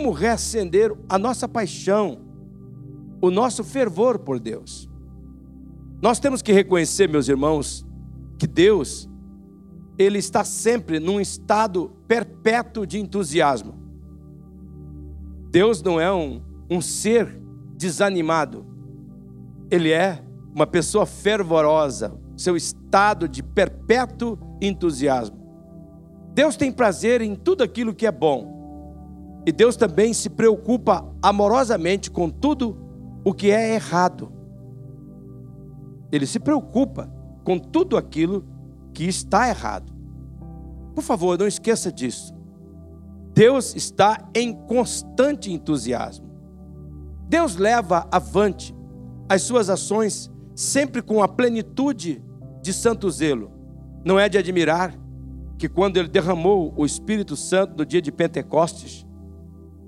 como reacender a nossa paixão, o nosso fervor por Deus. Nós temos que reconhecer, meus irmãos, que Deus, Ele está sempre num estado perpétuo de entusiasmo. Deus não é um, um ser desanimado, Ele é uma pessoa fervorosa, seu estado de perpétuo entusiasmo. Deus tem prazer em tudo aquilo que é bom. E Deus também se preocupa amorosamente com tudo o que é errado. Ele se preocupa com tudo aquilo que está errado. Por favor, não esqueça disso. Deus está em constante entusiasmo. Deus leva avante as suas ações sempre com a plenitude de santo zelo. Não é de admirar que quando ele derramou o Espírito Santo no dia de Pentecostes,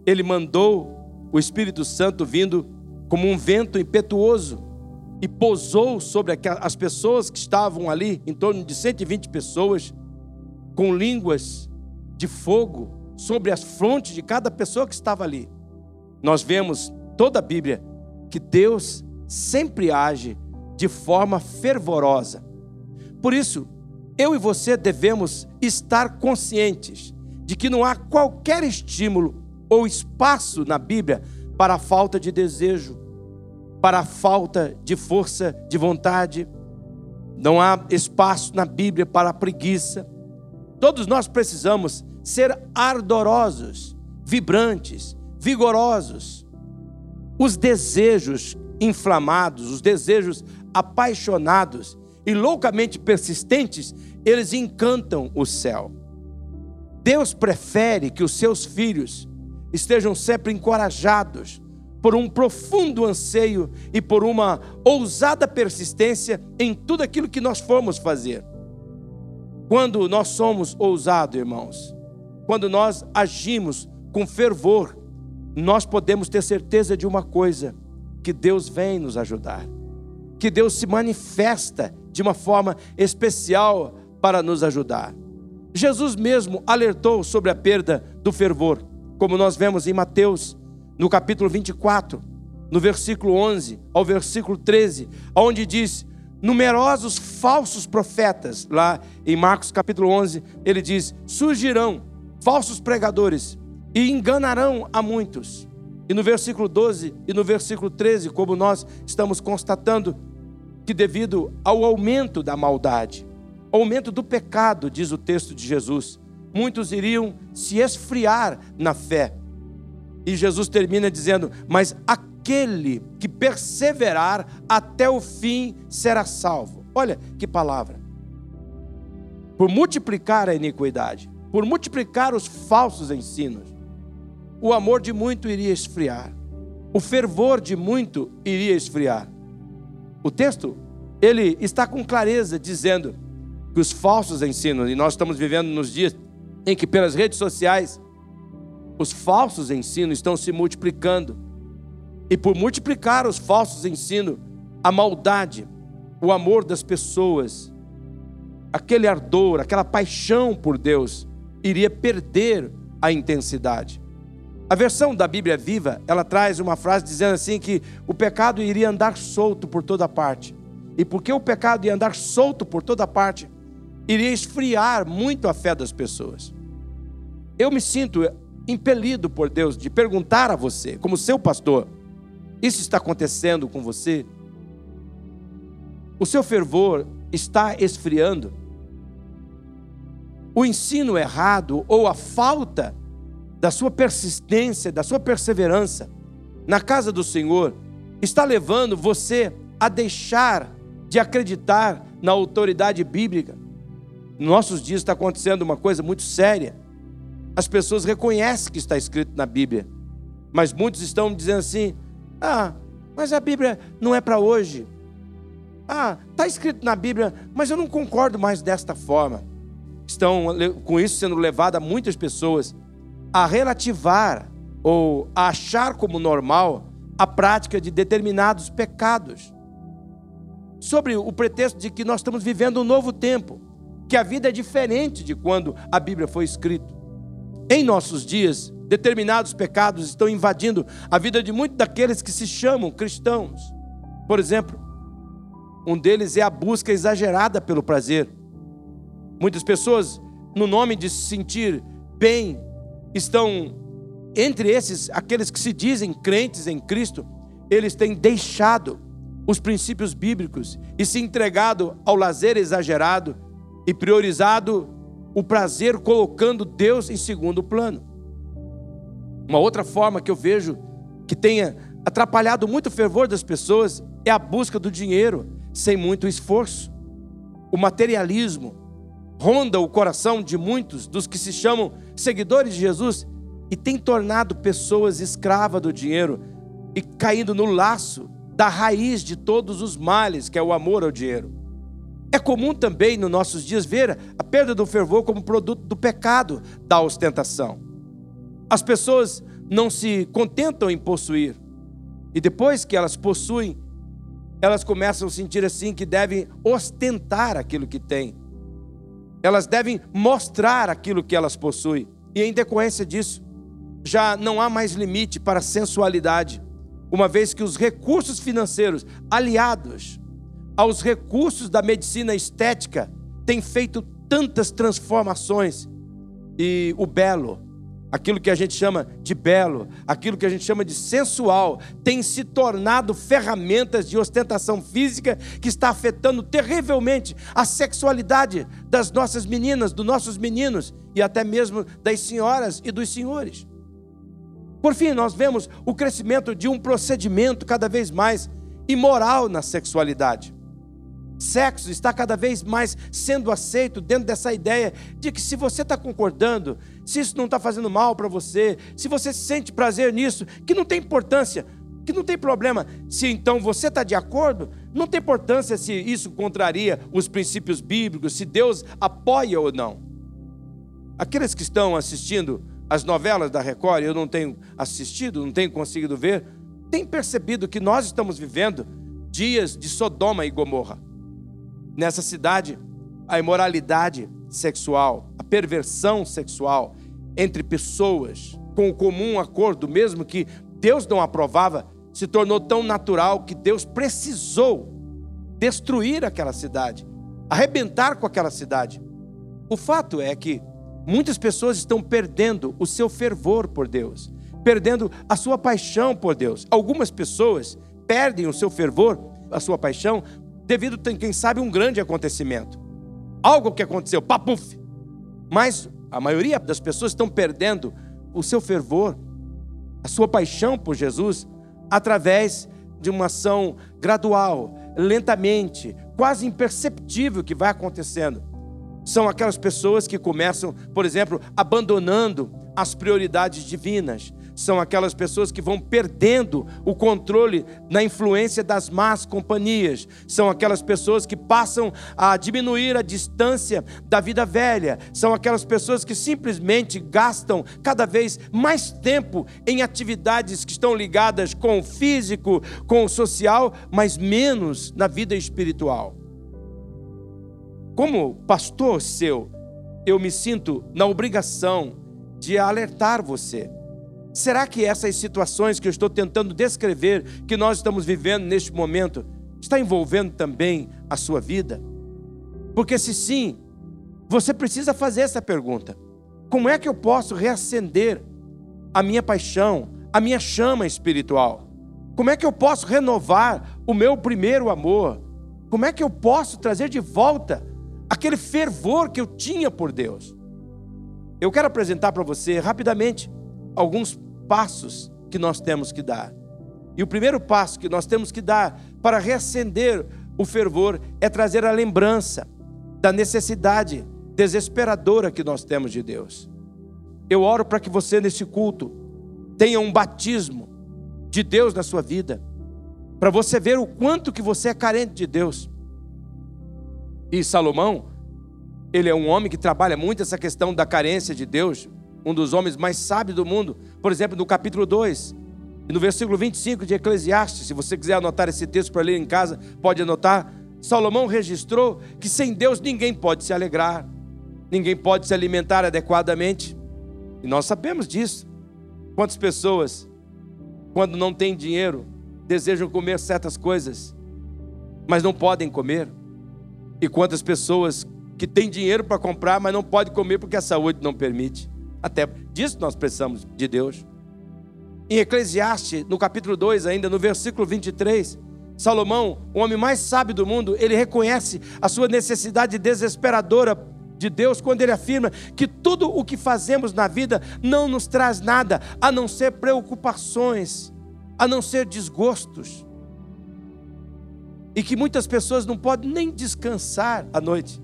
ele mandou o Espírito Santo vindo como um vento impetuoso e pousou sobre as pessoas que estavam ali, em torno de 120 pessoas, com línguas de fogo sobre as frontes de cada pessoa que estava ali. Nós vemos toda a Bíblia que Deus sempre age de forma fervorosa. Por isso, eu e você devemos estar conscientes de que não há qualquer estímulo ou espaço na Bíblia para a falta de desejo, para a falta de força de vontade. Não há espaço na Bíblia para a preguiça. Todos nós precisamos ser ardorosos, vibrantes, vigorosos. Os desejos inflamados, os desejos apaixonados e loucamente persistentes, eles encantam o céu. Deus prefere que os seus filhos estejam sempre encorajados por um profundo anseio e por uma ousada persistência em tudo aquilo que nós formos fazer. Quando nós somos ousados, irmãos, quando nós agimos com fervor, nós podemos ter certeza de uma coisa: que Deus vem nos ajudar, que Deus se manifesta de uma forma especial para nos ajudar. Jesus mesmo alertou sobre a perda do fervor, como nós vemos em Mateus no capítulo 24, no versículo 11 ao versículo 13, onde diz: Numerosos falsos profetas, lá em Marcos capítulo 11, ele diz: surgirão falsos pregadores e enganarão a muitos. E no versículo 12 e no versículo 13, como nós estamos constatando, que devido ao aumento da maldade, aumento do pecado, diz o texto de Jesus, muitos iriam se esfriar na fé e Jesus termina dizendo: Mas aquele que perseverar até o fim será salvo. Olha que palavra. Por multiplicar a iniquidade, por multiplicar os falsos ensinos, o amor de muito iria esfriar, o fervor de muito iria esfriar. O texto, ele está com clareza dizendo que os falsos ensinos, e nós estamos vivendo nos dias em que pelas redes sociais os falsos ensinos estão se multiplicando. E por multiplicar os falsos ensinos, a maldade, o amor das pessoas, aquele ardor, aquela paixão por Deus, iria perder a intensidade. A versão da Bíblia Viva, ela traz uma frase dizendo assim que o pecado iria andar solto por toda parte. E porque o pecado ia andar solto por toda parte, iria esfriar muito a fé das pessoas. Eu me sinto impelido por Deus de perguntar a você, como seu pastor: isso está acontecendo com você? O seu fervor está esfriando? O ensino errado ou a falta da sua persistência, da sua perseverança na casa do Senhor está levando você a deixar de acreditar na autoridade bíblica? Nos nossos dias está acontecendo uma coisa muito séria as pessoas reconhecem que está escrito na Bíblia, mas muitos estão dizendo assim: ah, mas a Bíblia não é para hoje. Ah, está escrito na Bíblia, mas eu não concordo mais desta forma. Estão com isso sendo levado a muitas pessoas a relativar ou a achar como normal a prática de determinados pecados, sobre o pretexto de que nós estamos vivendo um novo tempo, que a vida é diferente de quando a Bíblia foi escrita. Em nossos dias, determinados pecados estão invadindo a vida de muitos daqueles que se chamam cristãos. Por exemplo, um deles é a busca exagerada pelo prazer. Muitas pessoas, no nome de se sentir bem, estão entre esses, aqueles que se dizem crentes em Cristo, eles têm deixado os princípios bíblicos e se entregado ao lazer exagerado e priorizado o prazer colocando Deus em segundo plano. Uma outra forma que eu vejo que tenha atrapalhado muito o fervor das pessoas é a busca do dinheiro sem muito esforço. O materialismo ronda o coração de muitos dos que se chamam seguidores de Jesus e tem tornado pessoas escravas do dinheiro e caindo no laço da raiz de todos os males, que é o amor ao dinheiro. É comum também nos nossos dias ver a perda do fervor como produto do pecado da ostentação. As pessoas não se contentam em possuir, e depois que elas possuem, elas começam a sentir assim que devem ostentar aquilo que têm. Elas devem mostrar aquilo que elas possuem. E em decorrência disso, já não há mais limite para a sensualidade, uma vez que os recursos financeiros aliados aos recursos da medicina estética têm feito tantas transformações e o belo aquilo que a gente chama de belo, aquilo que a gente chama de sensual, tem se tornado ferramentas de ostentação física que está afetando terrivelmente a sexualidade das nossas meninas, dos nossos meninos e até mesmo das senhoras e dos senhores. Por fim, nós vemos o crescimento de um procedimento cada vez mais imoral na sexualidade sexo está cada vez mais sendo aceito dentro dessa ideia de que se você está concordando, se isso não está fazendo mal para você, se você sente prazer nisso, que não tem importância, que não tem problema. Se então você está de acordo, não tem importância se isso contraria os princípios bíblicos, se Deus apoia ou não. Aqueles que estão assistindo as novelas da Record, eu não tenho assistido, não tenho conseguido ver, têm percebido que nós estamos vivendo dias de Sodoma e Gomorra. Nessa cidade, a imoralidade sexual, a perversão sexual entre pessoas com o comum acordo, mesmo que Deus não aprovava, se tornou tão natural que Deus precisou destruir aquela cidade, arrebentar com aquela cidade. O fato é que muitas pessoas estão perdendo o seu fervor por Deus, perdendo a sua paixão por Deus. Algumas pessoas perdem o seu fervor, a sua paixão, devido, quem sabe, um grande acontecimento. Algo que aconteceu, papuf. Mas a maioria das pessoas estão perdendo o seu fervor, a sua paixão por Jesus, através de uma ação gradual, lentamente, quase imperceptível que vai acontecendo. São aquelas pessoas que começam, por exemplo, abandonando as prioridades divinas, são aquelas pessoas que vão perdendo o controle na influência das más companhias, são aquelas pessoas que passam a diminuir a distância da vida velha, são aquelas pessoas que simplesmente gastam cada vez mais tempo em atividades que estão ligadas com o físico, com o social, mas menos na vida espiritual. Como pastor seu, eu me sinto na obrigação de alertar você Será que essas situações que eu estou tentando descrever, que nós estamos vivendo neste momento, está envolvendo também a sua vida? Porque se sim, você precisa fazer essa pergunta: como é que eu posso reacender a minha paixão, a minha chama espiritual? Como é que eu posso renovar o meu primeiro amor? Como é que eu posso trazer de volta aquele fervor que eu tinha por Deus? Eu quero apresentar para você rapidamente alguns passos que nós temos que dar. E o primeiro passo que nós temos que dar para reacender o fervor é trazer a lembrança da necessidade desesperadora que nós temos de Deus. Eu oro para que você, nesse culto, tenha um batismo de Deus na sua vida, para você ver o quanto que você é carente de Deus. E Salomão, ele é um homem que trabalha muito essa questão da carência de Deus, um dos homens mais sábios do mundo, por exemplo, no capítulo 2, e no versículo 25 de Eclesiastes, se você quiser anotar esse texto para ler em casa, pode anotar. Salomão registrou que sem Deus ninguém pode se alegrar, ninguém pode se alimentar adequadamente, e nós sabemos disso. Quantas pessoas, quando não têm dinheiro, desejam comer certas coisas, mas não podem comer? E quantas pessoas que têm dinheiro para comprar, mas não podem comer porque a saúde não permite? Até disso nós precisamos de Deus. Em Eclesiastes, no capítulo 2, ainda no versículo 23, Salomão, o homem mais sábio do mundo, ele reconhece a sua necessidade desesperadora de Deus quando ele afirma que tudo o que fazemos na vida não nos traz nada a não ser preocupações, a não ser desgostos. E que muitas pessoas não podem nem descansar à noite.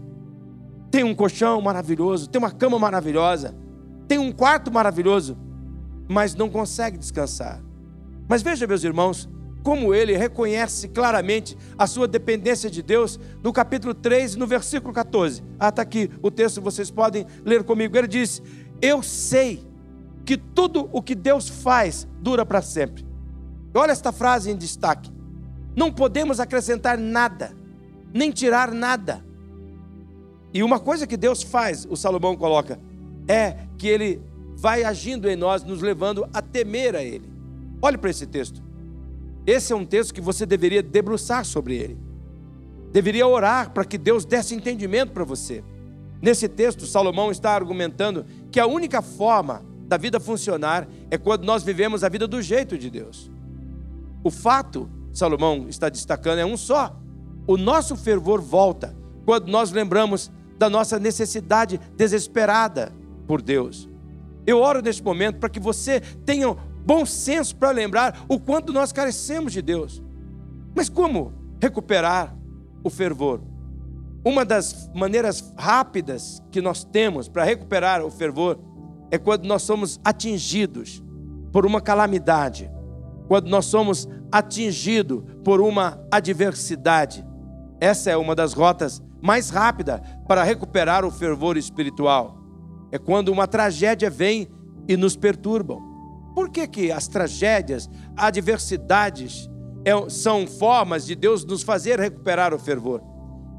Tem um colchão maravilhoso, tem uma cama maravilhosa, tem um quarto maravilhoso, mas não consegue descansar. Mas veja, meus irmãos, como ele reconhece claramente a sua dependência de Deus no capítulo 3, no versículo 14. Ah, está aqui o texto, vocês podem ler comigo. Ele diz: Eu sei que tudo o que Deus faz dura para sempre. Olha esta frase em destaque. Não podemos acrescentar nada, nem tirar nada. E uma coisa que Deus faz, o Salomão coloca, é que ele vai agindo em nós, nos levando a temer a Ele. Olhe para esse texto. Esse é um texto que você deveria debruçar sobre ele. Deveria orar para que Deus desse entendimento para você. Nesse texto, Salomão está argumentando que a única forma da vida funcionar é quando nós vivemos a vida do jeito de Deus. O fato, Salomão está destacando, é um só. O nosso fervor volta quando nós lembramos da nossa necessidade desesperada por Deus. Eu oro neste momento para que você tenha bom senso para lembrar o quanto nós carecemos de Deus. Mas como recuperar o fervor? Uma das maneiras rápidas que nós temos para recuperar o fervor é quando nós somos atingidos por uma calamidade, quando nós somos atingidos por uma adversidade. Essa é uma das rotas mais rápidas para recuperar o fervor espiritual. É quando uma tragédia vem e nos perturbam. Por que, que as tragédias, adversidades, é, são formas de Deus nos fazer recuperar o fervor?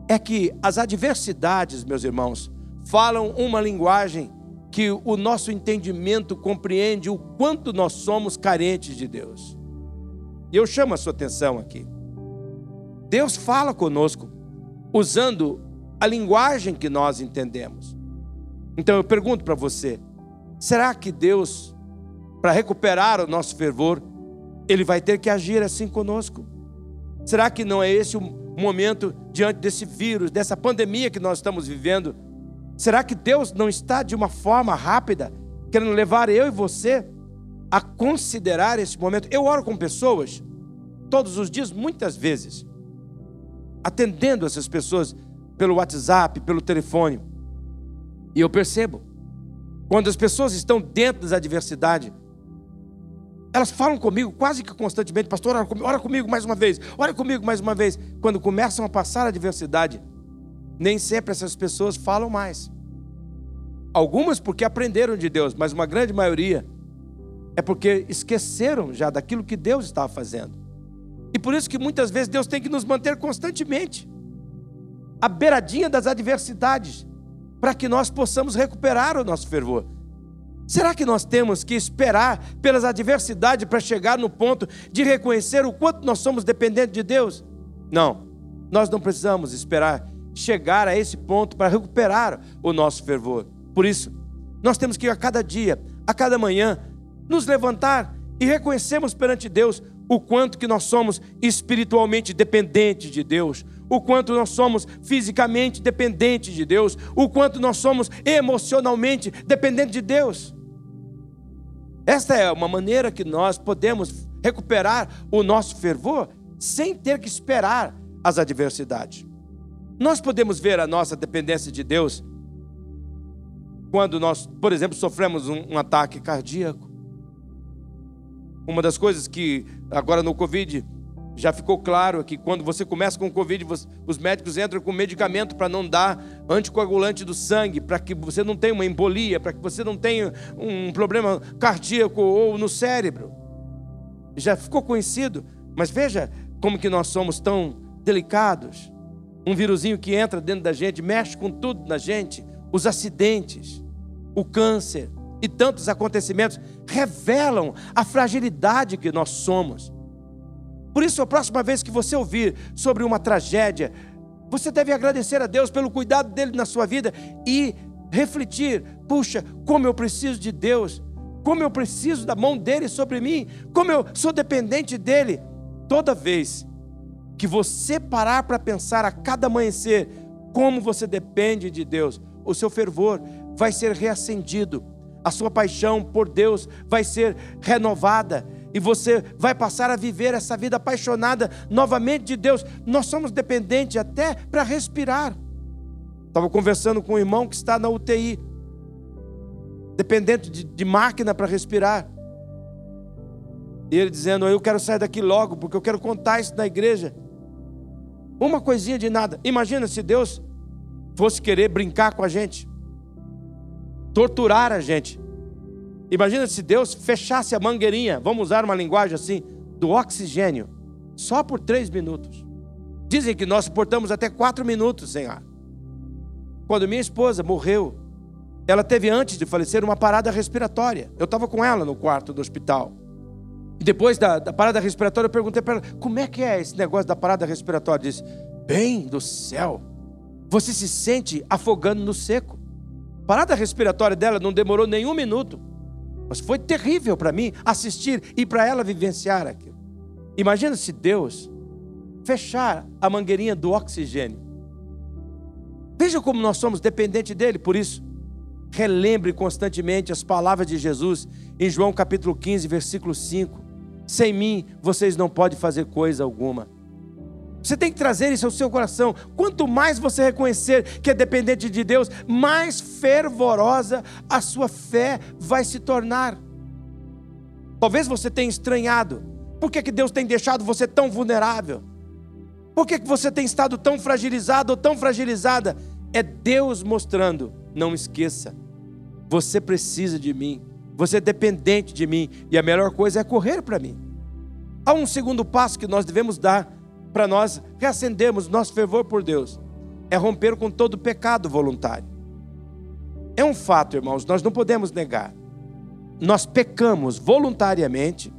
É que as adversidades, meus irmãos, falam uma linguagem que o nosso entendimento compreende o quanto nós somos carentes de Deus. E eu chamo a sua atenção aqui. Deus fala conosco usando a linguagem que nós entendemos. Então eu pergunto para você: será que Deus para recuperar o nosso fervor, Ele vai ter que agir assim conosco. Será que não é esse o momento diante desse vírus, dessa pandemia que nós estamos vivendo? Será que Deus não está de uma forma rápida querendo levar eu e você a considerar esse momento? Eu oro com pessoas todos os dias, muitas vezes, atendendo essas pessoas pelo WhatsApp, pelo telefone. E eu percebo, quando as pessoas estão dentro das adversidades, elas falam comigo quase que constantemente, pastor, ora comigo, ora comigo mais uma vez, ora comigo mais uma vez. Quando começam a passar a adversidade, nem sempre essas pessoas falam mais. Algumas porque aprenderam de Deus, mas uma grande maioria é porque esqueceram já daquilo que Deus estava fazendo. E por isso que muitas vezes Deus tem que nos manter constantemente à beiradinha das adversidades, para que nós possamos recuperar o nosso fervor. Será que nós temos que esperar pelas adversidades para chegar no ponto de reconhecer o quanto nós somos dependentes de Deus? Não, nós não precisamos esperar chegar a esse ponto para recuperar o nosso fervor. Por isso, nós temos que a cada dia, a cada manhã, nos levantar e reconhecermos perante Deus o quanto que nós somos espiritualmente dependentes de Deus, o quanto nós somos fisicamente dependentes de Deus, o quanto nós somos emocionalmente dependentes de Deus. Esta é uma maneira que nós podemos recuperar o nosso fervor sem ter que esperar as adversidades. Nós podemos ver a nossa dependência de Deus quando nós, por exemplo, sofremos um, um ataque cardíaco. Uma das coisas que agora no Covid já ficou claro que quando você começa com o Covid, os médicos entram com medicamento para não dar anticoagulante do sangue, para que você não tenha uma embolia, para que você não tenha um problema cardíaco ou no cérebro. Já ficou conhecido, mas veja como que nós somos tão delicados. Um vírusinho que entra dentro da gente, mexe com tudo na gente, os acidentes, o câncer, e tantos acontecimentos revelam a fragilidade que nós somos. Por isso, a próxima vez que você ouvir sobre uma tragédia, você deve agradecer a Deus pelo cuidado dele na sua vida e refletir: puxa, como eu preciso de Deus, como eu preciso da mão dele sobre mim, como eu sou dependente dele. Toda vez que você parar para pensar a cada amanhecer como você depende de Deus, o seu fervor vai ser reacendido, a sua paixão por Deus vai ser renovada e você vai passar a viver essa vida apaixonada novamente de Deus. Nós somos dependentes até para respirar. Estava conversando com um irmão que está na UTI, dependente de, de máquina para respirar. E ele dizendo: Eu quero sair daqui logo, porque eu quero contar isso na igreja. Uma coisinha de nada. Imagina se Deus fosse querer brincar com a gente, torturar a gente. Imagina se Deus fechasse a mangueirinha, vamos usar uma linguagem assim, do oxigênio, só por três minutos. Dizem que nós suportamos até quatro minutos sem ar. Quando minha esposa morreu, ela teve antes de falecer uma parada respiratória. Eu estava com ela no quarto do hospital. E depois da, da parada respiratória, eu perguntei para ela: como é que é esse negócio da parada respiratória? Disse: bem do céu, você se sente afogando no seco. A parada respiratória dela não demorou nenhum minuto. Mas foi terrível para mim assistir e para ela vivenciar aquilo. Imagina se Deus fechar a mangueirinha do oxigênio. Veja como nós somos dependentes dele, por isso, relembre constantemente as palavras de Jesus em João capítulo 15, versículo 5. Sem mim vocês não podem fazer coisa alguma. Você tem que trazer isso ao seu coração. Quanto mais você reconhecer que é dependente de Deus, mais fervorosa a sua fé vai se tornar. Talvez você tenha estranhado. Por que, que Deus tem deixado você tão vulnerável? Por que, que você tem estado tão fragilizado ou tão fragilizada? É Deus mostrando: não esqueça, você precisa de mim, você é dependente de mim, e a melhor coisa é correr para mim. Há um segundo passo que nós devemos dar para nós reacendermos nosso fervor por Deus, é romper com todo pecado voluntário. É um fato, irmãos, nós não podemos negar. Nós pecamos voluntariamente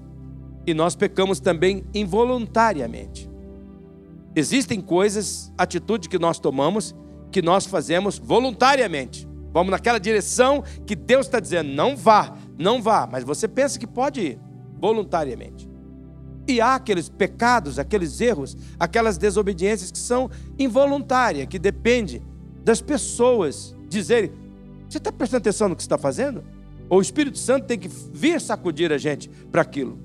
e nós pecamos também involuntariamente. Existem coisas, atitudes que nós tomamos, que nós fazemos voluntariamente. Vamos naquela direção que Deus está dizendo, não vá, não vá, mas você pensa que pode ir voluntariamente. E há aqueles pecados, aqueles erros, aquelas desobediências que são involuntárias, que dependem das pessoas dizerem: Você está prestando atenção no que está fazendo? Ou o Espírito Santo tem que vir sacudir a gente para aquilo.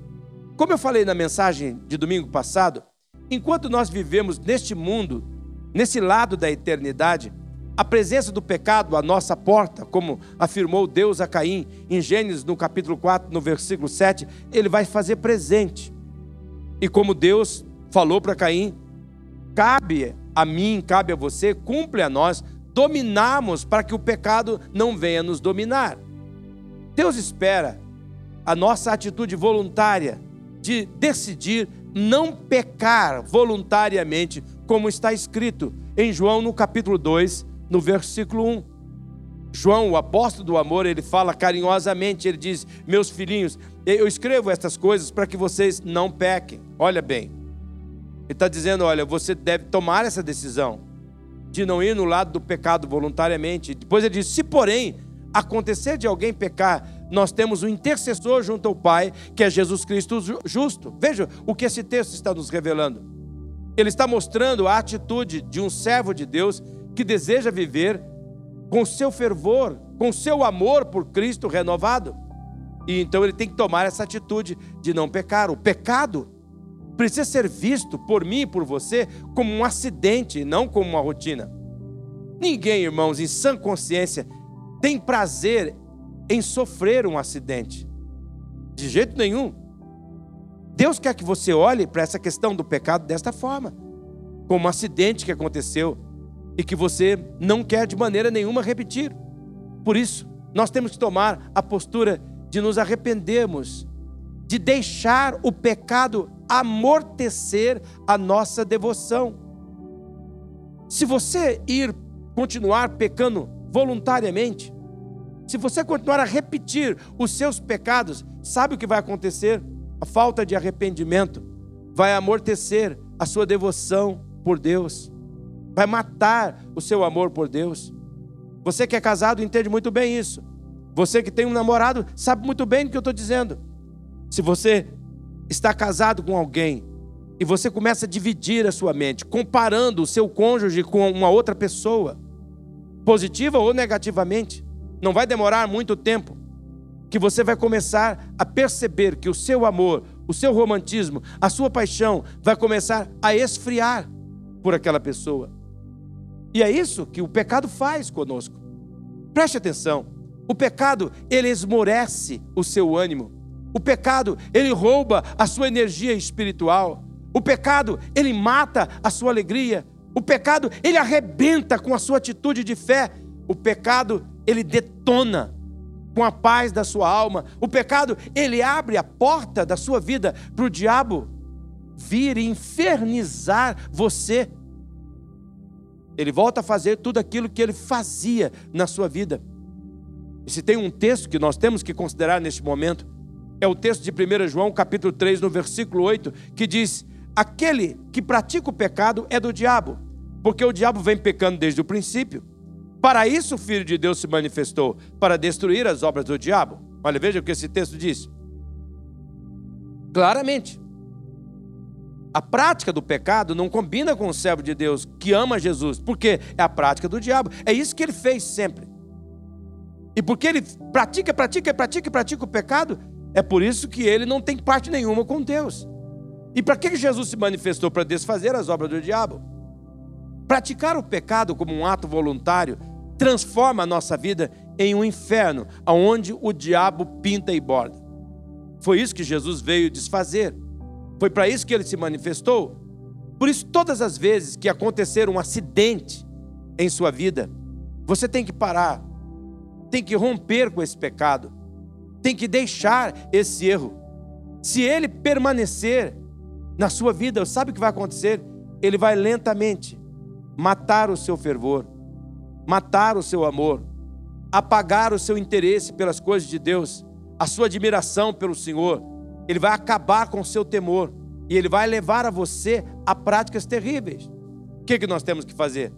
Como eu falei na mensagem de domingo passado, enquanto nós vivemos neste mundo, nesse lado da eternidade, a presença do pecado à nossa porta, como afirmou Deus a Caim em Gênesis no capítulo 4, no versículo 7, ele vai fazer presente. E como Deus falou para Caim, cabe a mim, cabe a você, cumpre a nós dominarmos para que o pecado não venha nos dominar. Deus espera a nossa atitude voluntária de decidir não pecar voluntariamente, como está escrito em João no capítulo 2, no versículo 1. João, o apóstolo do amor, ele fala carinhosamente, ele diz: Meus filhinhos, eu escrevo estas coisas para que vocês não pequem. Olha bem, ele está dizendo: olha, você deve tomar essa decisão de não ir no lado do pecado voluntariamente. Depois ele diz: se porém acontecer de alguém pecar, nós temos um intercessor junto ao Pai, que é Jesus Cristo justo. Veja o que esse texto está nos revelando. Ele está mostrando a atitude de um servo de Deus que deseja viver com seu fervor, com seu amor por Cristo renovado. E então ele tem que tomar essa atitude de não pecar. O pecado precisa ser visto por mim e por você como um acidente, não como uma rotina. Ninguém, irmãos, em sã consciência, tem prazer em sofrer um acidente. De jeito nenhum. Deus quer que você olhe para essa questão do pecado desta forma, como um acidente que aconteceu e que você não quer de maneira nenhuma repetir. Por isso, nós temos que tomar a postura de nos arrependermos, de deixar o pecado amortecer a nossa devoção. Se você ir continuar pecando voluntariamente, Se você continuar a repetir os seus pecados, sabe o que vai acontecer? A falta de arrependimento vai amortecer a sua devoção por Deus, vai matar o seu amor por Deus. Você que é casado entende muito bem isso. Você que tem um namorado sabe muito bem o que eu estou dizendo. Se você está casado com alguém e você começa a dividir a sua mente, comparando o seu cônjuge com uma outra pessoa, positiva ou negativamente, não vai demorar muito tempo que você vai começar a perceber que o seu amor, o seu romantismo, a sua paixão vai começar a esfriar por aquela pessoa. E é isso que o pecado faz conosco. Preste atenção. O pecado, ele esmorece o seu ânimo. O pecado, ele rouba a sua energia espiritual. O pecado, ele mata a sua alegria. O pecado, ele arrebenta com a sua atitude de fé. O pecado, ele detona com a paz da sua alma. O pecado, ele abre a porta da sua vida para o diabo vir e infernizar você. Ele volta a fazer tudo aquilo que ele fazia na sua vida. E se tem um texto que nós temos que considerar neste momento, é o texto de 1 João, capítulo 3, no versículo 8, que diz: Aquele que pratica o pecado é do diabo, porque o diabo vem pecando desde o princípio. Para isso o Filho de Deus se manifestou, para destruir as obras do diabo. Olha, veja o que esse texto diz. Claramente. A prática do pecado não combina com o servo de Deus que ama Jesus, porque é a prática do diabo. É isso que ele fez sempre. E porque ele pratica, pratica, pratica, pratica o pecado, é por isso que ele não tem parte nenhuma com Deus. E para que Jesus se manifestou? Para desfazer as obras do diabo. Praticar o pecado como um ato voluntário transforma a nossa vida em um inferno, onde o diabo pinta e borda. Foi isso que Jesus veio desfazer. Foi para isso que ele se manifestou. Por isso, todas as vezes que acontecer um acidente em sua vida, você tem que parar, tem que romper com esse pecado, tem que deixar esse erro. Se ele permanecer na sua vida, sabe o que vai acontecer? Ele vai lentamente matar o seu fervor, matar o seu amor, apagar o seu interesse pelas coisas de Deus, a sua admiração pelo Senhor. Ele vai acabar com o seu temor e ele vai levar a você a práticas terríveis. O que, que nós temos que fazer?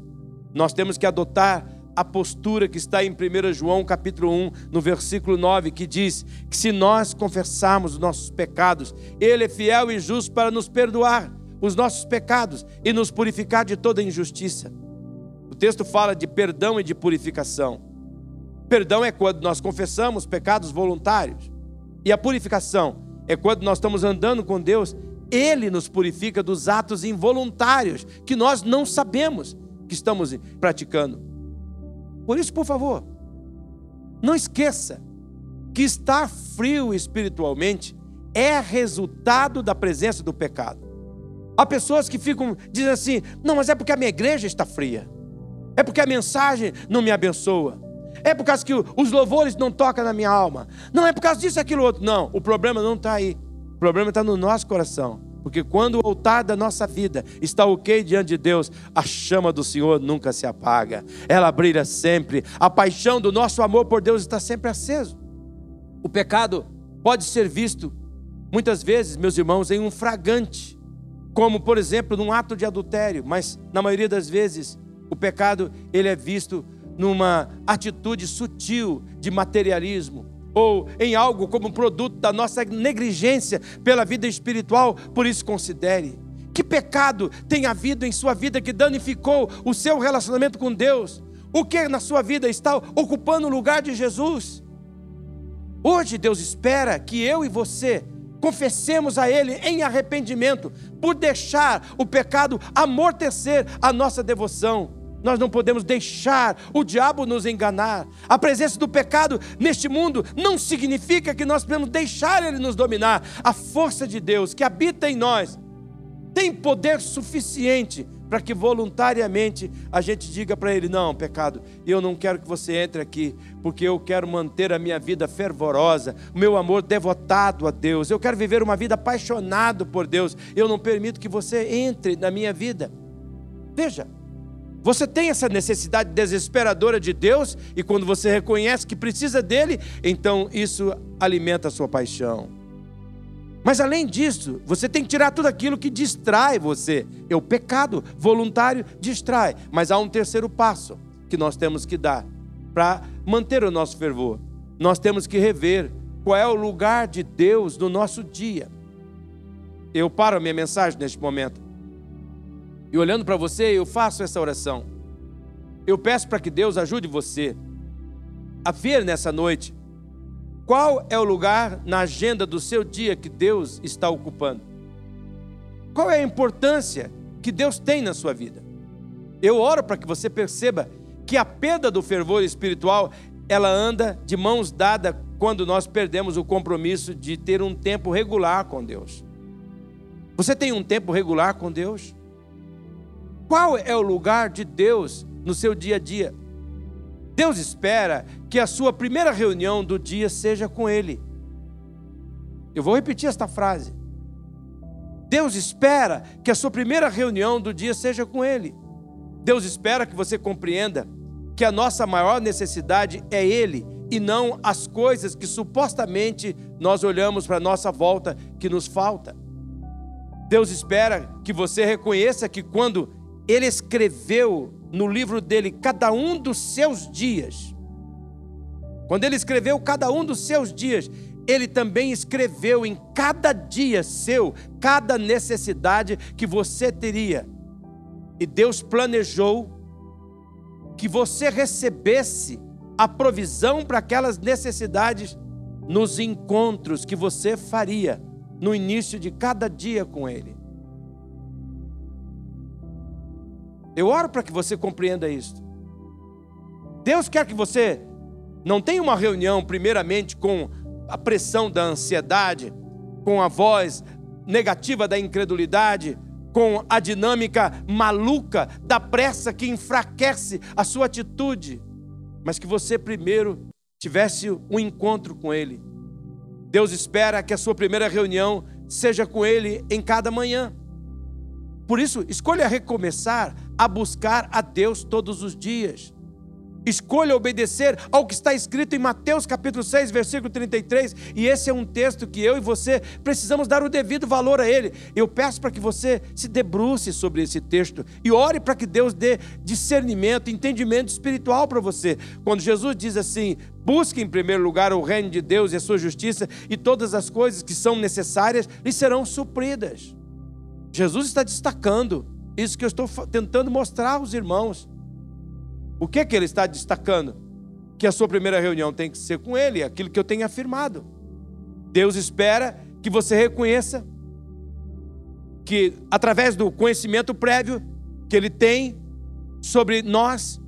Nós temos que adotar a postura que está em 1 João capítulo 1, no versículo 9, que diz que se nós confessarmos os nossos pecados, Ele é fiel e justo para nos perdoar os nossos pecados e nos purificar de toda injustiça. O texto fala de perdão e de purificação. Perdão é quando nós confessamos pecados voluntários, e a purificação é quando nós estamos andando com Deus, Ele nos purifica dos atos involuntários que nós não sabemos que estamos praticando. Por isso, por favor, não esqueça que estar frio espiritualmente é resultado da presença do pecado. Há pessoas que ficam dizendo assim: não, mas é porque a minha igreja está fria, é porque a mensagem não me abençoa, é por causa que os louvores não tocam na minha alma, não é por causa disso, aquilo outro. Não, o problema não está aí, o problema está no nosso coração. Porque quando o altar da nossa vida está ok diante de Deus, a chama do Senhor nunca se apaga, ela brilha sempre, a paixão do nosso amor por Deus está sempre aceso. O pecado pode ser visto, muitas vezes, meus irmãos, em um fragante como por exemplo num ato de adultério, mas na maioria das vezes o pecado ele é visto numa atitude sutil de materialismo ou em algo como produto da nossa negligência pela vida espiritual, por isso considere que pecado tem havido em sua vida que danificou o seu relacionamento com Deus? O que na sua vida está ocupando o lugar de Jesus? Hoje Deus espera que eu e você confessemos a Ele em arrependimento, por deixar o pecado amortecer a nossa devoção. Nós não podemos deixar o diabo nos enganar. A presença do pecado neste mundo não significa que nós podemos deixar ele nos dominar. A força de Deus que habita em nós tem poder suficiente para que voluntariamente a gente diga para ele: não, pecado, eu não quero que você entre aqui, porque eu quero manter a minha vida fervorosa, o meu amor devotado a Deus, eu quero viver uma vida apaixonado por Deus, eu não permito que você entre na minha vida. Veja, Você tem essa necessidade desesperadora de Deus, e quando você reconhece que precisa dele, então isso alimenta a sua paixão. Mas além disso, você tem que tirar tudo aquilo que distrai você. É o pecado voluntário distrai. Mas há um terceiro passo que nós temos que dar para manter o nosso fervor. Nós temos que rever qual é o lugar de Deus no nosso dia. Eu paro a minha mensagem neste momento. E olhando para você, eu faço essa oração. Eu peço para que Deus ajude você a ver nessa noite qual é o lugar na agenda do seu dia que Deus está ocupando? Qual é a importância que Deus tem na sua vida? Eu oro para que você perceba que a perda do fervor espiritual, ela anda de mãos dadas quando nós perdemos o compromisso de ter um tempo regular com Deus. Você tem um tempo regular com Deus? Qual é o lugar de Deus no seu dia a dia? Deus espera que a sua primeira reunião do dia seja com Ele. Eu vou repetir esta frase. Deus espera que a sua primeira reunião do dia seja com Ele. Deus espera que você compreenda que a nossa maior necessidade é Ele e não as coisas que supostamente nós olhamos para a nossa volta que nos falta. Deus espera que você reconheça que quando Ele escreveu no livro dele cada um dos seus dias. Quando ele escreveu cada um dos seus dias, ele também escreveu em cada dia seu, cada necessidade que você teria. E Deus planejou que você recebesse a provisão para aquelas necessidades nos encontros que você faria no início de cada dia com Ele. Eu oro para que você compreenda isso. Deus quer que você não tenha uma reunião, primeiramente, com a pressão da ansiedade, com a voz negativa da incredulidade, com a dinâmica maluca da pressa que enfraquece a sua atitude, mas que você primeiro tivesse um encontro com Ele. Deus espera que a sua primeira reunião seja com Ele em cada manhã. Por isso, escolha recomeçar a buscar a Deus todos os dias. Escolha obedecer ao que está escrito em Mateus capítulo 6, versículo 33, e esse é um texto que eu e você precisamos dar o devido valor a ele. Eu peço para que você se debruce sobre esse texto e ore para que Deus dê discernimento, entendimento espiritual para você. Quando Jesus diz assim: busque em primeiro lugar o reino de Deus e a sua justiça, e todas as coisas que são necessárias lhe serão supridas. Jesus está destacando isso que eu estou tentando mostrar aos irmãos. O que é que ele está destacando? Que a sua primeira reunião tem que ser com ele, aquilo que eu tenho afirmado. Deus espera que você reconheça que através do conhecimento prévio que ele tem sobre nós,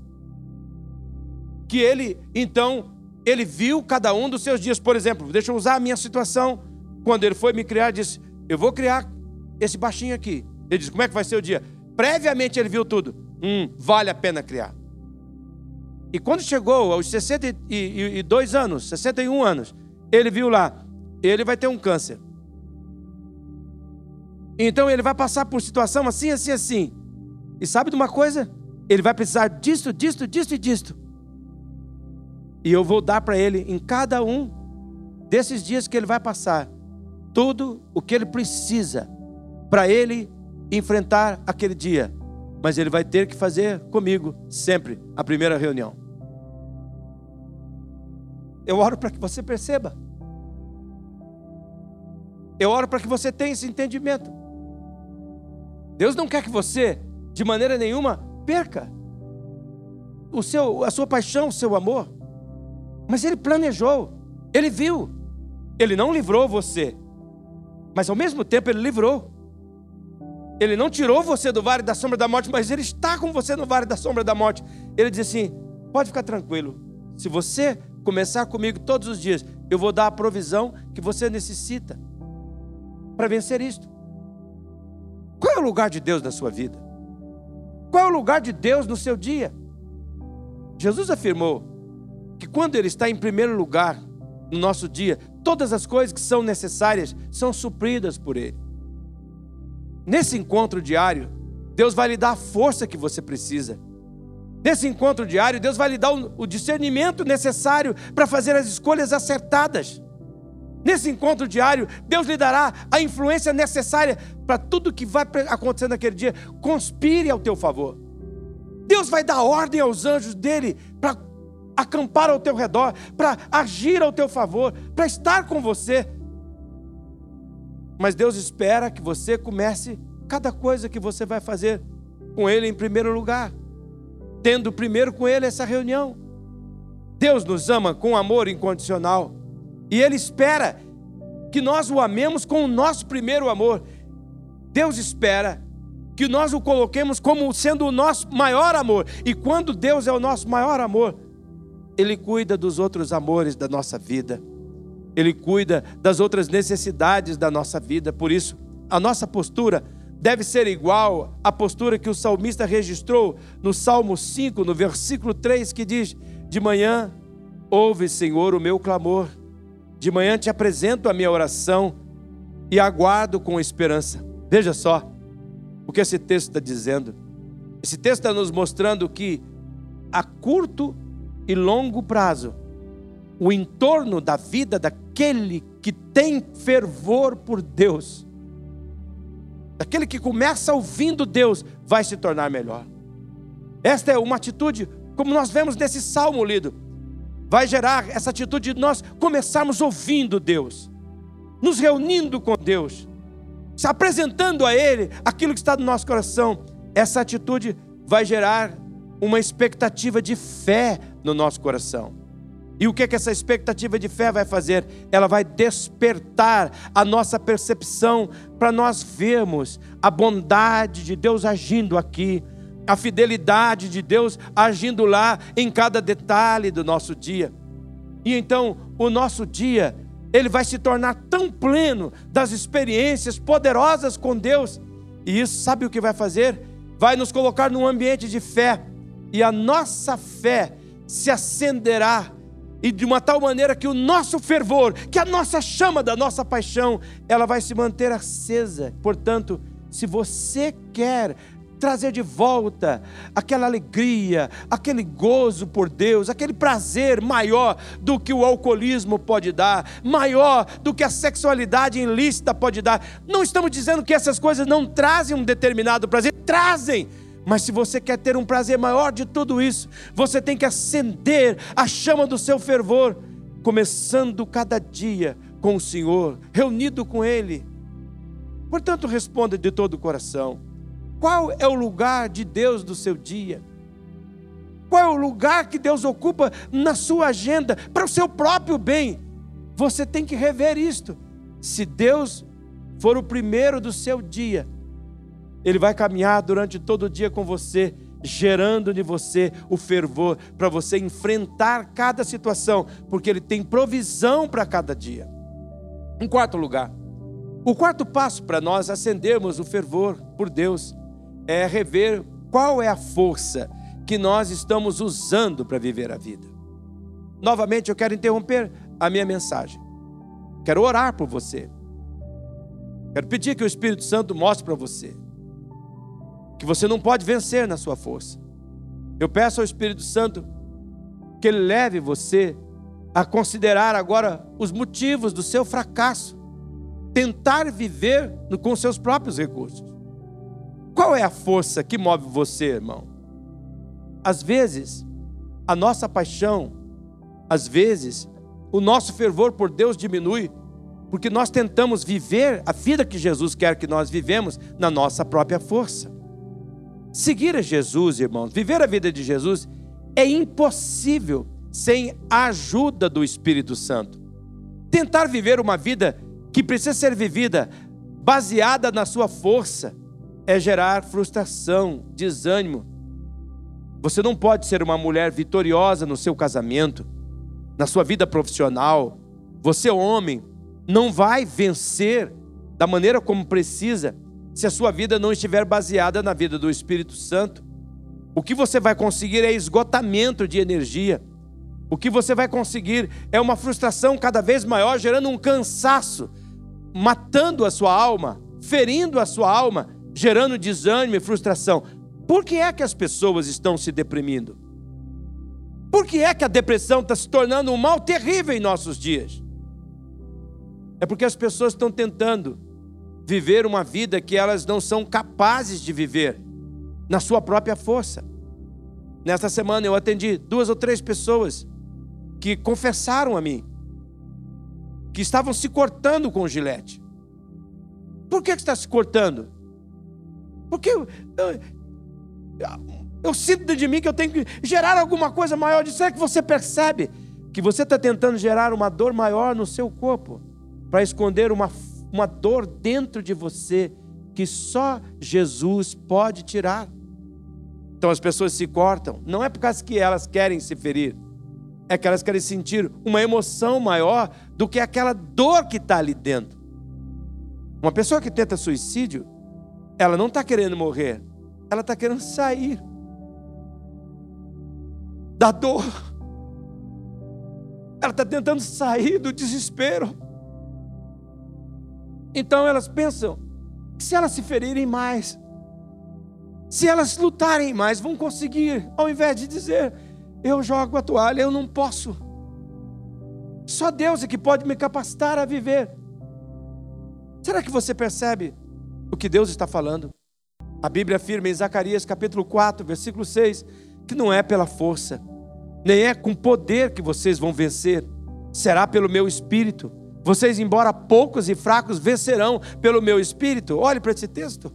que ele então ele viu cada um dos seus dias, por exemplo, deixa eu usar a minha situação, quando ele foi me criar, disse: "Eu vou criar esse baixinho aqui. Ele diz: Como é que vai ser o dia? Previamente ele viu tudo. Hum, vale a pena criar. E quando chegou aos 62 anos, 61 anos, ele viu lá: ele vai ter um câncer. Então ele vai passar por situação assim, assim, assim. E sabe de uma coisa? Ele vai precisar disto, disto, disto e disto. E eu vou dar para ele em cada um desses dias que ele vai passar tudo o que ele precisa para ele enfrentar aquele dia. Mas ele vai ter que fazer comigo sempre a primeira reunião. Eu oro para que você perceba. Eu oro para que você tenha esse entendimento. Deus não quer que você, de maneira nenhuma, perca o seu, a sua paixão, o seu amor. Mas Ele planejou, Ele viu. Ele não livrou você, mas ao mesmo tempo Ele livrou. Ele não tirou você do vale da sombra da morte, mas Ele está com você no vale da sombra da morte. Ele diz assim: pode ficar tranquilo. Se você começar comigo todos os dias, eu vou dar a provisão que você necessita para vencer isto. Qual é o lugar de Deus na sua vida? Qual é o lugar de Deus no seu dia? Jesus afirmou que quando Ele está em primeiro lugar no nosso dia, todas as coisas que são necessárias são supridas por Ele. Nesse encontro diário, Deus vai lhe dar a força que você precisa. Nesse encontro diário, Deus vai lhe dar o discernimento necessário para fazer as escolhas acertadas. Nesse encontro diário, Deus lhe dará a influência necessária para tudo que vai acontecer naquele dia conspire ao teu favor. Deus vai dar ordem aos anjos dele para acampar ao teu redor, para agir ao teu favor, para estar com você. Mas Deus espera que você comece cada coisa que você vai fazer com Ele em primeiro lugar, tendo primeiro com Ele essa reunião. Deus nos ama com amor incondicional e Ele espera que nós o amemos com o nosso primeiro amor. Deus espera que nós o coloquemos como sendo o nosso maior amor. E quando Deus é o nosso maior amor, Ele cuida dos outros amores da nossa vida. Ele cuida das outras necessidades da nossa vida. Por isso, a nossa postura deve ser igual à postura que o salmista registrou no Salmo 5, no versículo 3, que diz: De manhã, ouve, Senhor, o meu clamor de manhã te apresento a minha oração e aguardo com esperança. Veja só o que esse texto está dizendo. Esse texto está nos mostrando que a curto e longo prazo, o entorno da vida daquele que tem fervor por Deus, daquele que começa ouvindo Deus, vai se tornar melhor. Esta é uma atitude, como nós vemos nesse salmo lido vai gerar essa atitude de nós começarmos ouvindo Deus, nos reunindo com Deus, se apresentando a Ele aquilo que está no nosso coração. Essa atitude vai gerar uma expectativa de fé no nosso coração. E o que, que essa expectativa de fé vai fazer? Ela vai despertar a nossa percepção para nós vermos a bondade de Deus agindo aqui, a fidelidade de Deus agindo lá em cada detalhe do nosso dia. E então, o nosso dia, ele vai se tornar tão pleno das experiências poderosas com Deus. E isso, sabe o que vai fazer? Vai nos colocar num ambiente de fé. E a nossa fé se acenderá e de uma tal maneira que o nosso fervor, que a nossa chama da nossa paixão, ela vai se manter acesa. Portanto, se você quer trazer de volta aquela alegria, aquele gozo por Deus, aquele prazer maior do que o alcoolismo pode dar, maior do que a sexualidade ilícita pode dar. Não estamos dizendo que essas coisas não trazem um determinado prazer, trazem. Mas se você quer ter um prazer maior de tudo isso, você tem que acender a chama do seu fervor, começando cada dia com o Senhor, reunido com Ele. Portanto, responda de todo o coração. Qual é o lugar de Deus do seu dia? Qual é o lugar que Deus ocupa na sua agenda para o seu próprio bem? Você tem que rever isto. Se Deus for o primeiro do seu dia, Ele vai caminhar durante todo o dia com você, gerando de você o fervor para você enfrentar cada situação, porque Ele tem provisão para cada dia. Em quarto lugar, o quarto passo para nós acendermos o fervor por Deus é rever qual é a força que nós estamos usando para viver a vida. Novamente, eu quero interromper a minha mensagem. Quero orar por você. Quero pedir que o Espírito Santo mostre para você que você não pode vencer na sua força. Eu peço ao Espírito Santo que ele leve você a considerar agora os motivos do seu fracasso, tentar viver com seus próprios recursos. Qual é a força que move você, irmão? Às vezes, a nossa paixão, às vezes, o nosso fervor por Deus diminui, porque nós tentamos viver a vida que Jesus quer que nós vivemos na nossa própria força. Seguir a Jesus, irmãos, viver a vida de Jesus é impossível sem a ajuda do Espírito Santo. Tentar viver uma vida que precisa ser vivida baseada na sua força, é gerar frustração, desânimo. Você não pode ser uma mulher vitoriosa no seu casamento, na sua vida profissional. Você, homem, não vai vencer da maneira como precisa se a sua vida não estiver baseada na vida do Espírito Santo. O que você vai conseguir é esgotamento de energia. O que você vai conseguir é uma frustração cada vez maior, gerando um cansaço, matando a sua alma, ferindo a sua alma gerando desânimo e frustração. Por que é que as pessoas estão se deprimindo? Por que é que a depressão está se tornando um mal terrível em nossos dias? É porque as pessoas estão tentando viver uma vida que elas não são capazes de viver na sua própria força. Nesta semana eu atendi duas ou três pessoas que confessaram a mim que estavam se cortando com o gilete. Por que, que está se cortando? Porque eu, eu, eu sinto dentro de mim que eu tenho que gerar alguma coisa maior. Será que você percebe que você está tentando gerar uma dor maior no seu corpo para esconder uma, uma dor dentro de você que só Jesus pode tirar? Então as pessoas se cortam, não é por causa que elas querem se ferir, é que elas querem sentir uma emoção maior do que aquela dor que está ali dentro. Uma pessoa que tenta suicídio, ela não está querendo morrer, ela está querendo sair da dor. Ela está tentando sair do desespero. Então elas pensam que se elas se ferirem mais, se elas lutarem mais, vão conseguir, ao invés de dizer, eu jogo a toalha, eu não posso. Só Deus é que pode me capacitar a viver. Será que você percebe o que Deus está falando? A Bíblia afirma em Zacarias capítulo 4, versículo 6, que não é pela força, nem é com poder que vocês vão vencer, será pelo meu espírito. Vocês, embora poucos e fracos, vencerão pelo meu espírito. Olhe para esse texto.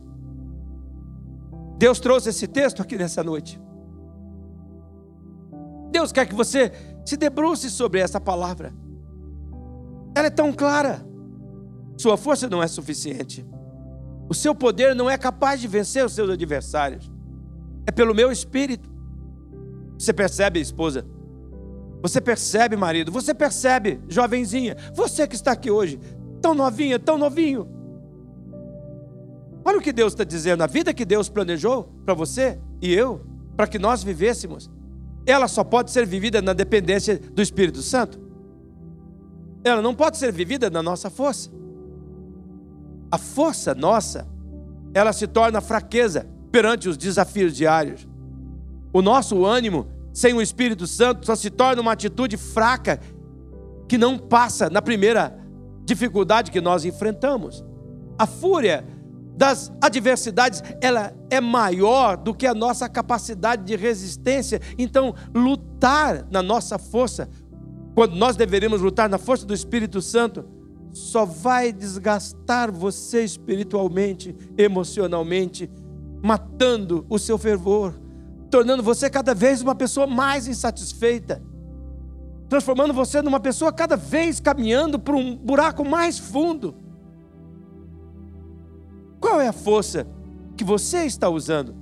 Deus trouxe esse texto aqui nessa noite. Deus quer que você se debruce sobre essa palavra. Ela é tão clara. Sua força não é suficiente. O seu poder não é capaz de vencer os seus adversários. É pelo meu espírito. Você percebe, esposa? Você percebe, marido? Você percebe, jovenzinha? Você que está aqui hoje, tão novinha, tão novinho. Olha o que Deus está dizendo. A vida que Deus planejou para você e eu, para que nós vivêssemos, ela só pode ser vivida na dependência do Espírito Santo. Ela não pode ser vivida na nossa força. A força nossa, ela se torna fraqueza perante os desafios diários. O nosso ânimo sem o Espírito Santo só se torna uma atitude fraca que não passa na primeira dificuldade que nós enfrentamos. A fúria das adversidades, ela é maior do que a nossa capacidade de resistência. Então, lutar na nossa força, quando nós deveríamos lutar na força do Espírito Santo, só vai desgastar você espiritualmente, emocionalmente, matando o seu fervor, tornando você cada vez uma pessoa mais insatisfeita, transformando você numa pessoa cada vez caminhando para um buraco mais fundo. Qual é a força que você está usando?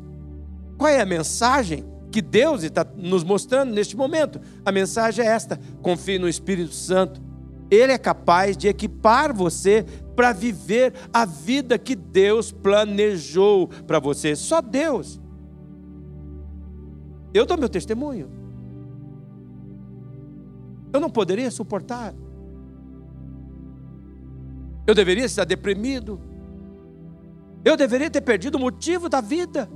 Qual é a mensagem que Deus está nos mostrando neste momento? A mensagem é esta: confie no Espírito Santo. Ele é capaz de equipar você para viver a vida que Deus planejou para você. Só Deus. Eu dou meu testemunho. Eu não poderia suportar. Eu deveria estar deprimido. Eu deveria ter perdido o motivo da vida.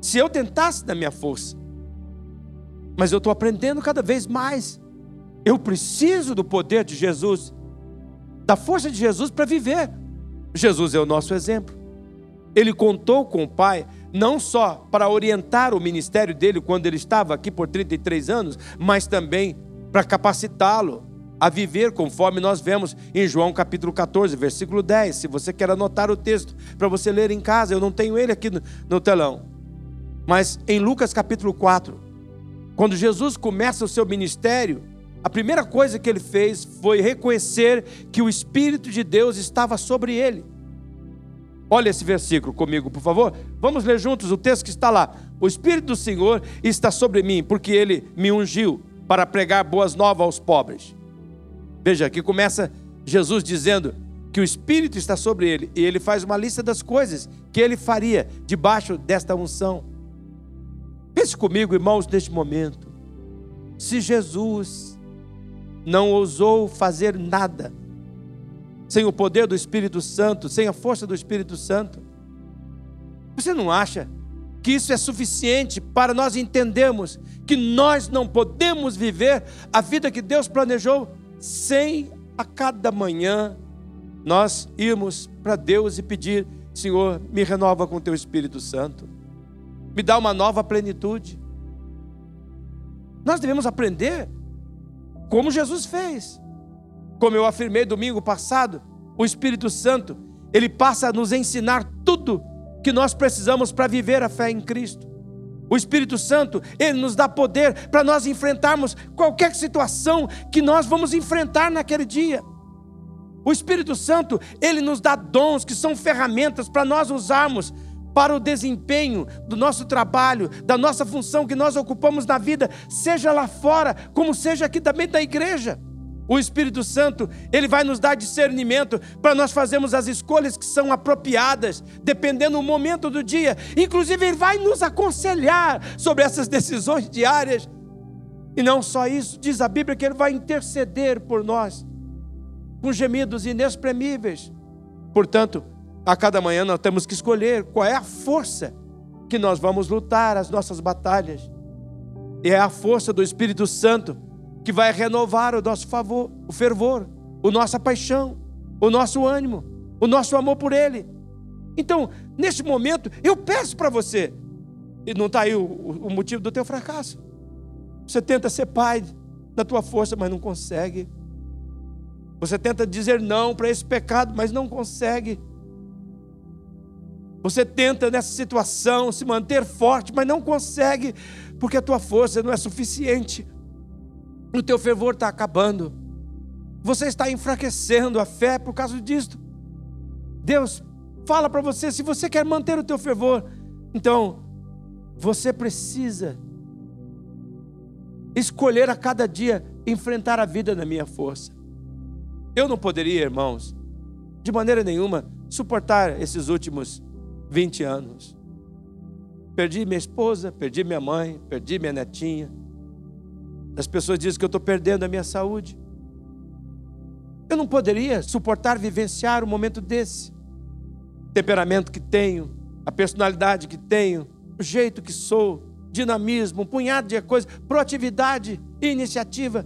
Se eu tentasse da minha força. Mas eu estou aprendendo cada vez mais. Eu preciso do poder de Jesus, da força de Jesus para viver. Jesus é o nosso exemplo. Ele contou com o Pai não só para orientar o ministério dele quando ele estava aqui por 33 anos, mas também para capacitá-lo a viver conforme nós vemos em João capítulo 14, versículo 10. Se você quer anotar o texto para você ler em casa, eu não tenho ele aqui no, telão. Mas em Lucas capítulo 4, quando Jesus começa o seu ministério, a primeira coisa que ele fez foi reconhecer que o Espírito de Deus estava sobre ele. Olha esse versículo comigo, por favor. Vamos ler juntos o texto que está lá. O Espírito do Senhor está sobre mim, porque ele me ungiu para pregar boas novas aos pobres. Veja, aqui começa Jesus dizendo que o Espírito está sobre ele, e ele faz uma lista das coisas que ele faria debaixo desta unção. Pense comigo, irmãos, neste momento. Se Jesus não ousou fazer nada sem o poder do Espírito Santo, sem a força do Espírito Santo. Você não acha que isso é suficiente para nós entendermos que nós não podemos viver a vida que Deus planejou sem a cada manhã nós irmos para Deus e pedir: Senhor, me renova com teu Espírito Santo, me dá uma nova plenitude. Nós devemos aprender como Jesus fez. Como eu afirmei domingo passado, o Espírito Santo, ele passa a nos ensinar tudo que nós precisamos para viver a fé em Cristo. O Espírito Santo, ele nos dá poder para nós enfrentarmos qualquer situação que nós vamos enfrentar naquele dia. O Espírito Santo, ele nos dá dons que são ferramentas para nós usarmos para o desempenho do nosso trabalho, da nossa função que nós ocupamos na vida, seja lá fora, como seja aqui também da igreja. O Espírito Santo, ele vai nos dar discernimento para nós fazermos as escolhas que são apropriadas, dependendo do momento do dia. Inclusive, ele vai nos aconselhar sobre essas decisões diárias. E não só isso, diz a Bíblia que ele vai interceder por nós com gemidos inexprimíveis. Portanto, a cada manhã nós temos que escolher qual é a força que nós vamos lutar as nossas batalhas. E é a força do Espírito Santo que vai renovar o nosso favor, o fervor, a nossa paixão, o nosso ânimo, o nosso amor por Ele. Então, neste momento, eu peço para você, e não está aí o, o motivo do teu fracasso. Você tenta ser pai da tua força, mas não consegue. Você tenta dizer não para esse pecado, mas não consegue. Você tenta nessa situação se manter forte, mas não consegue, porque a tua força não é suficiente o teu fervor está acabando, você está enfraquecendo a fé por causa disto. Deus fala para você: se você quer manter o teu fervor, então você precisa escolher a cada dia enfrentar a vida na minha força. Eu não poderia, irmãos, de maneira nenhuma, suportar esses últimos 20 anos. Perdi minha esposa, perdi minha mãe, perdi minha netinha, as pessoas dizem que eu estou perdendo a minha saúde. Eu não poderia suportar vivenciar um momento desse. O temperamento que tenho, a personalidade que tenho, o jeito que sou, dinamismo, um punhado de coisas, proatividade e iniciativa.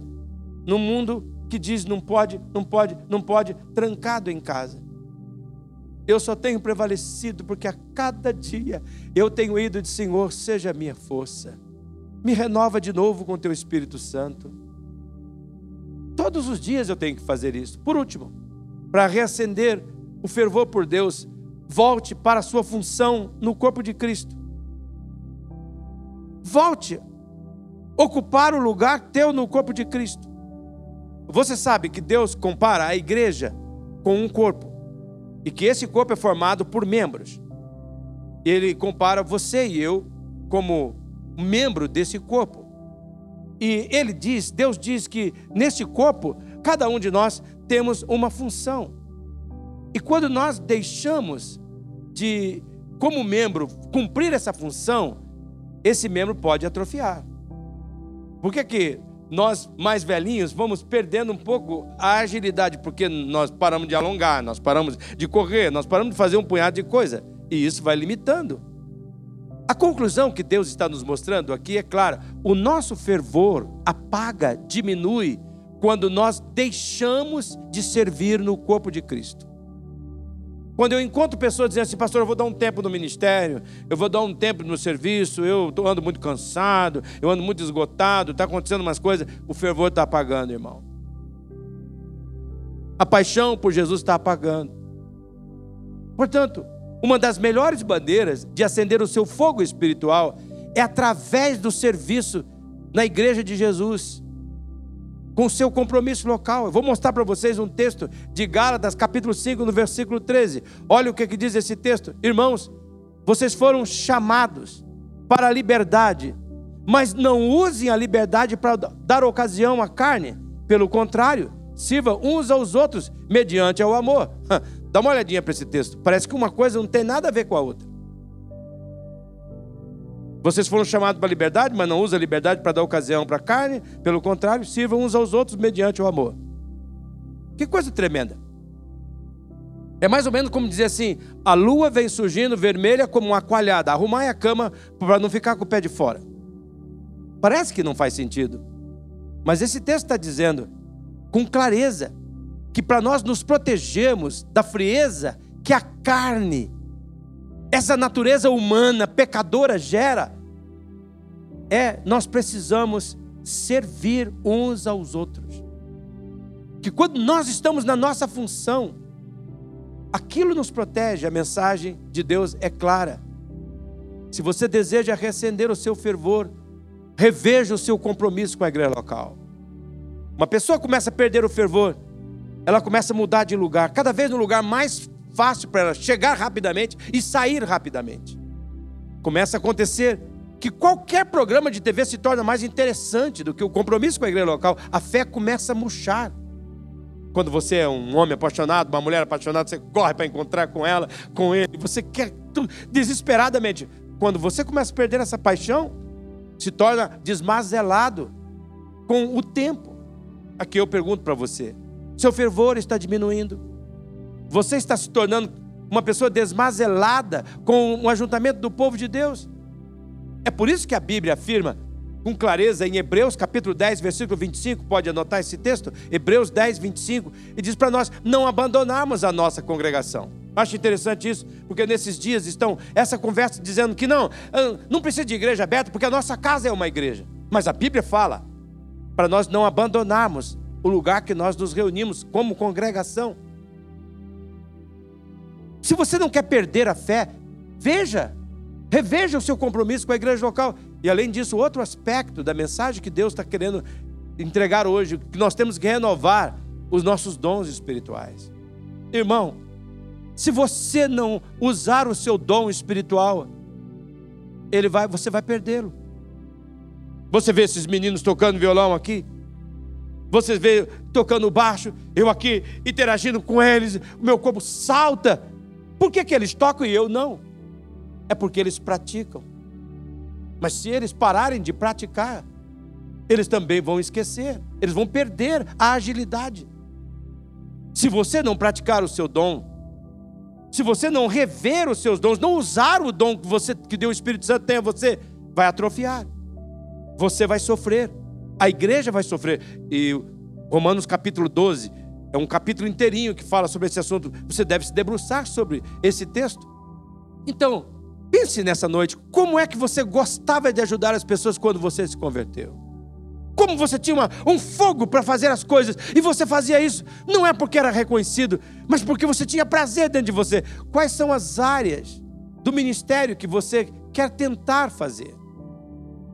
No mundo que diz não pode, não pode, não pode, trancado em casa. Eu só tenho prevalecido porque a cada dia eu tenho ido de Senhor, seja a minha força me renova de novo com teu Espírito Santo. Todos os dias eu tenho que fazer isso. Por último, para reacender o fervor por Deus, volte para a sua função no corpo de Cristo. Volte ocupar o lugar teu no corpo de Cristo. Você sabe que Deus compara a igreja com um corpo e que esse corpo é formado por membros. Ele compara você e eu como membro desse corpo. E ele diz, Deus diz que nesse corpo, cada um de nós temos uma função. E quando nós deixamos de, como membro, cumprir essa função, esse membro pode atrofiar. Por que, que nós, mais velhinhos, vamos perdendo um pouco a agilidade? Porque nós paramos de alongar, nós paramos de correr, nós paramos de fazer um punhado de coisa. E isso vai limitando. A conclusão que Deus está nos mostrando aqui é clara: o nosso fervor apaga, diminui, quando nós deixamos de servir no corpo de Cristo. Quando eu encontro pessoas dizendo assim, pastor, eu vou dar um tempo no ministério, eu vou dar um tempo no serviço, eu ando muito cansado, eu ando muito esgotado, está acontecendo umas coisas, o fervor está apagando, irmão. A paixão por Jesus está apagando. Portanto, uma das melhores bandeiras de acender o seu fogo espiritual é através do serviço na igreja de Jesus, com seu compromisso local. Eu vou mostrar para vocês um texto de Gálatas, capítulo 5, no versículo 13. Olha o que, que diz esse texto. Irmãos, vocês foram chamados para a liberdade, mas não usem a liberdade para dar ocasião à carne. Pelo contrário, sirva uns aos outros mediante o amor. Dá uma olhadinha para esse texto. Parece que uma coisa não tem nada a ver com a outra. Vocês foram chamados para a liberdade, mas não usam a liberdade para dar ocasião para a carne. Pelo contrário, sirvam uns aos outros mediante o amor. Que coisa tremenda. É mais ou menos como dizer assim: a lua vem surgindo vermelha como uma coalhada. Arrumai a cama para não ficar com o pé de fora. Parece que não faz sentido. Mas esse texto está dizendo com clareza que para nós nos protegermos da frieza que a carne, essa natureza humana pecadora gera, é nós precisamos servir uns aos outros. Que quando nós estamos na nossa função, aquilo nos protege, a mensagem de Deus é clara. Se você deseja reacender o seu fervor, reveja o seu compromisso com a igreja local. Uma pessoa começa a perder o fervor, ela começa a mudar de lugar, cada vez no lugar mais fácil para ela chegar rapidamente e sair rapidamente. Começa a acontecer que qualquer programa de TV se torna mais interessante do que o compromisso com a igreja local. A fé começa a murchar. Quando você é um homem apaixonado, uma mulher apaixonada, você corre para encontrar com ela, com ele, você quer tudo desesperadamente. Quando você começa a perder essa paixão, se torna desmazelado com o tempo. Aqui eu pergunto para você: seu fervor está diminuindo? Você está se tornando uma pessoa desmazelada com o ajuntamento do povo de Deus? É por isso que a Bíblia afirma com clareza em Hebreus capítulo 10, versículo 25, pode anotar esse texto? Hebreus 10, 25, e diz para nós não abandonarmos a nossa congregação. Acho interessante isso, porque nesses dias estão essa conversa dizendo que não, ah, não precisa de igreja aberta, porque a nossa casa é uma igreja. Mas a Bíblia fala para nós não abandonarmos o lugar que nós nos reunimos como congregação. Se você não quer perder a fé, veja Reveja o seu compromisso com a igreja local. E além disso, outro aspecto da mensagem que Deus está querendo entregar hoje, que nós temos que renovar os nossos dons espirituais. Irmão, se você não usar o seu dom espiritual, ele vai, você vai perdê-lo. Você vê esses meninos tocando violão aqui? Você vê tocando baixo, eu aqui interagindo com eles, o meu corpo salta. Por que, que eles tocam e eu não? é porque eles praticam. Mas se eles pararem de praticar, eles também vão esquecer, eles vão perder a agilidade. Se você não praticar o seu dom, se você não rever os seus dons, não usar o dom que você que deu o Espírito Santo tem a você, vai atrofiar. Você vai sofrer. A igreja vai sofrer. E Romanos capítulo 12 é um capítulo inteirinho que fala sobre esse assunto. Você deve se debruçar sobre esse texto. Então, Pense nessa noite, como é que você gostava de ajudar as pessoas quando você se converteu? Como você tinha uma, um fogo para fazer as coisas e você fazia isso, não é porque era reconhecido, mas porque você tinha prazer dentro de você. Quais são as áreas do ministério que você quer tentar fazer?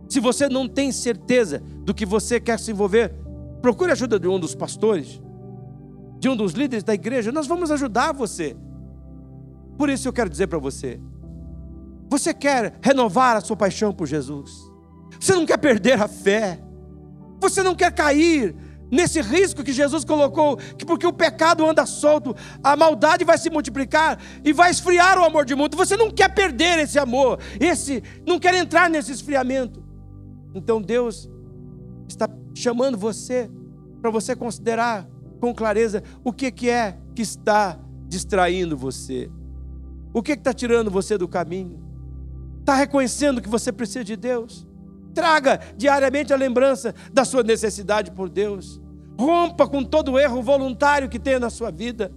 Se você não tem certeza do que você quer se envolver, procure a ajuda de um dos pastores, de um dos líderes da igreja, nós vamos ajudar você. Por isso eu quero dizer para você, você quer renovar a sua paixão por Jesus? Você não quer perder a fé? Você não quer cair nesse risco que Jesus colocou, que porque o pecado anda solto, a maldade vai se multiplicar e vai esfriar o amor de mundo. Você não quer perder esse amor, esse não quer entrar nesse esfriamento. Então Deus está chamando você para você considerar com clareza o que, que é que está distraindo você, o que está tirando você do caminho. Está reconhecendo que você precisa de Deus? Traga diariamente a lembrança da sua necessidade por Deus. Rompa com todo erro voluntário que tem na sua vida.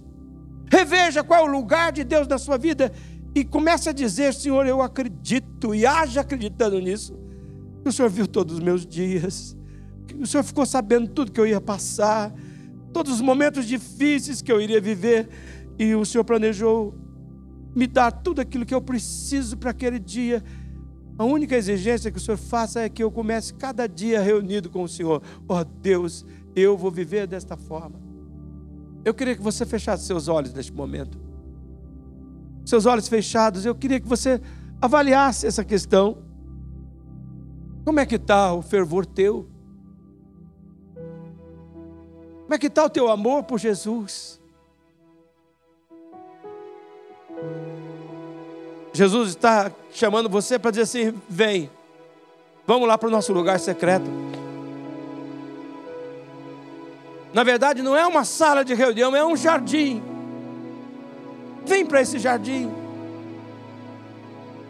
Reveja qual é o lugar de Deus na sua vida e comece a dizer: Senhor, eu acredito e haja acreditando nisso. O Senhor viu todos os meus dias, o Senhor ficou sabendo tudo que eu ia passar, todos os momentos difíceis que eu iria viver, e o Senhor planejou me dar tudo aquilo que eu preciso para aquele dia. A única exigência que o Senhor faça é que eu comece cada dia reunido com o Senhor. Oh Deus, eu vou viver desta forma. Eu queria que você fechasse seus olhos neste momento. Seus olhos fechados, eu queria que você avaliasse essa questão. Como é que está o fervor teu? Como é que está o teu amor por Jesus? Jesus está chamando você para dizer assim: vem, vamos lá para o nosso lugar secreto. Na verdade, não é uma sala de reunião, é um jardim. Vem para esse jardim.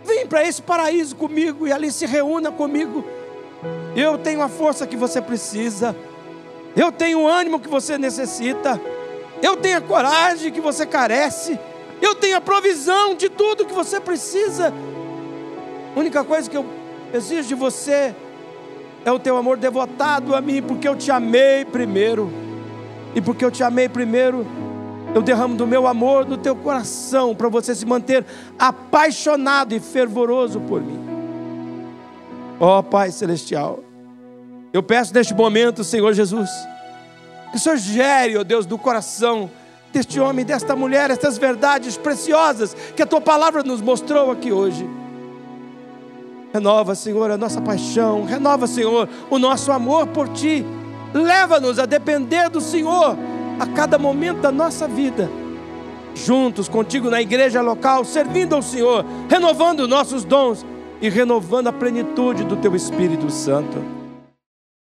Vem para esse paraíso comigo e ali se reúna comigo. Eu tenho a força que você precisa. Eu tenho o ânimo que você necessita. Eu tenho a coragem que você carece. Eu tenho a provisão de tudo que você precisa. A única coisa que eu exijo de você é o teu amor devotado a mim, porque eu te amei primeiro. E porque eu te amei primeiro, eu derramo do meu amor no teu coração para você se manter apaixonado e fervoroso por mim. Ó oh, Pai Celestial, eu peço neste momento, Senhor Jesus, que o Senhor gere, ó oh Deus, do coração deste homem, desta mulher, estas verdades preciosas que a tua palavra nos mostrou aqui hoje. Renova, Senhor, a nossa paixão, renova, Senhor, o nosso amor por Ti. Leva-nos a depender do Senhor a cada momento da nossa vida. Juntos contigo na igreja local, servindo ao Senhor, renovando nossos dons e renovando a plenitude do Teu Espírito Santo.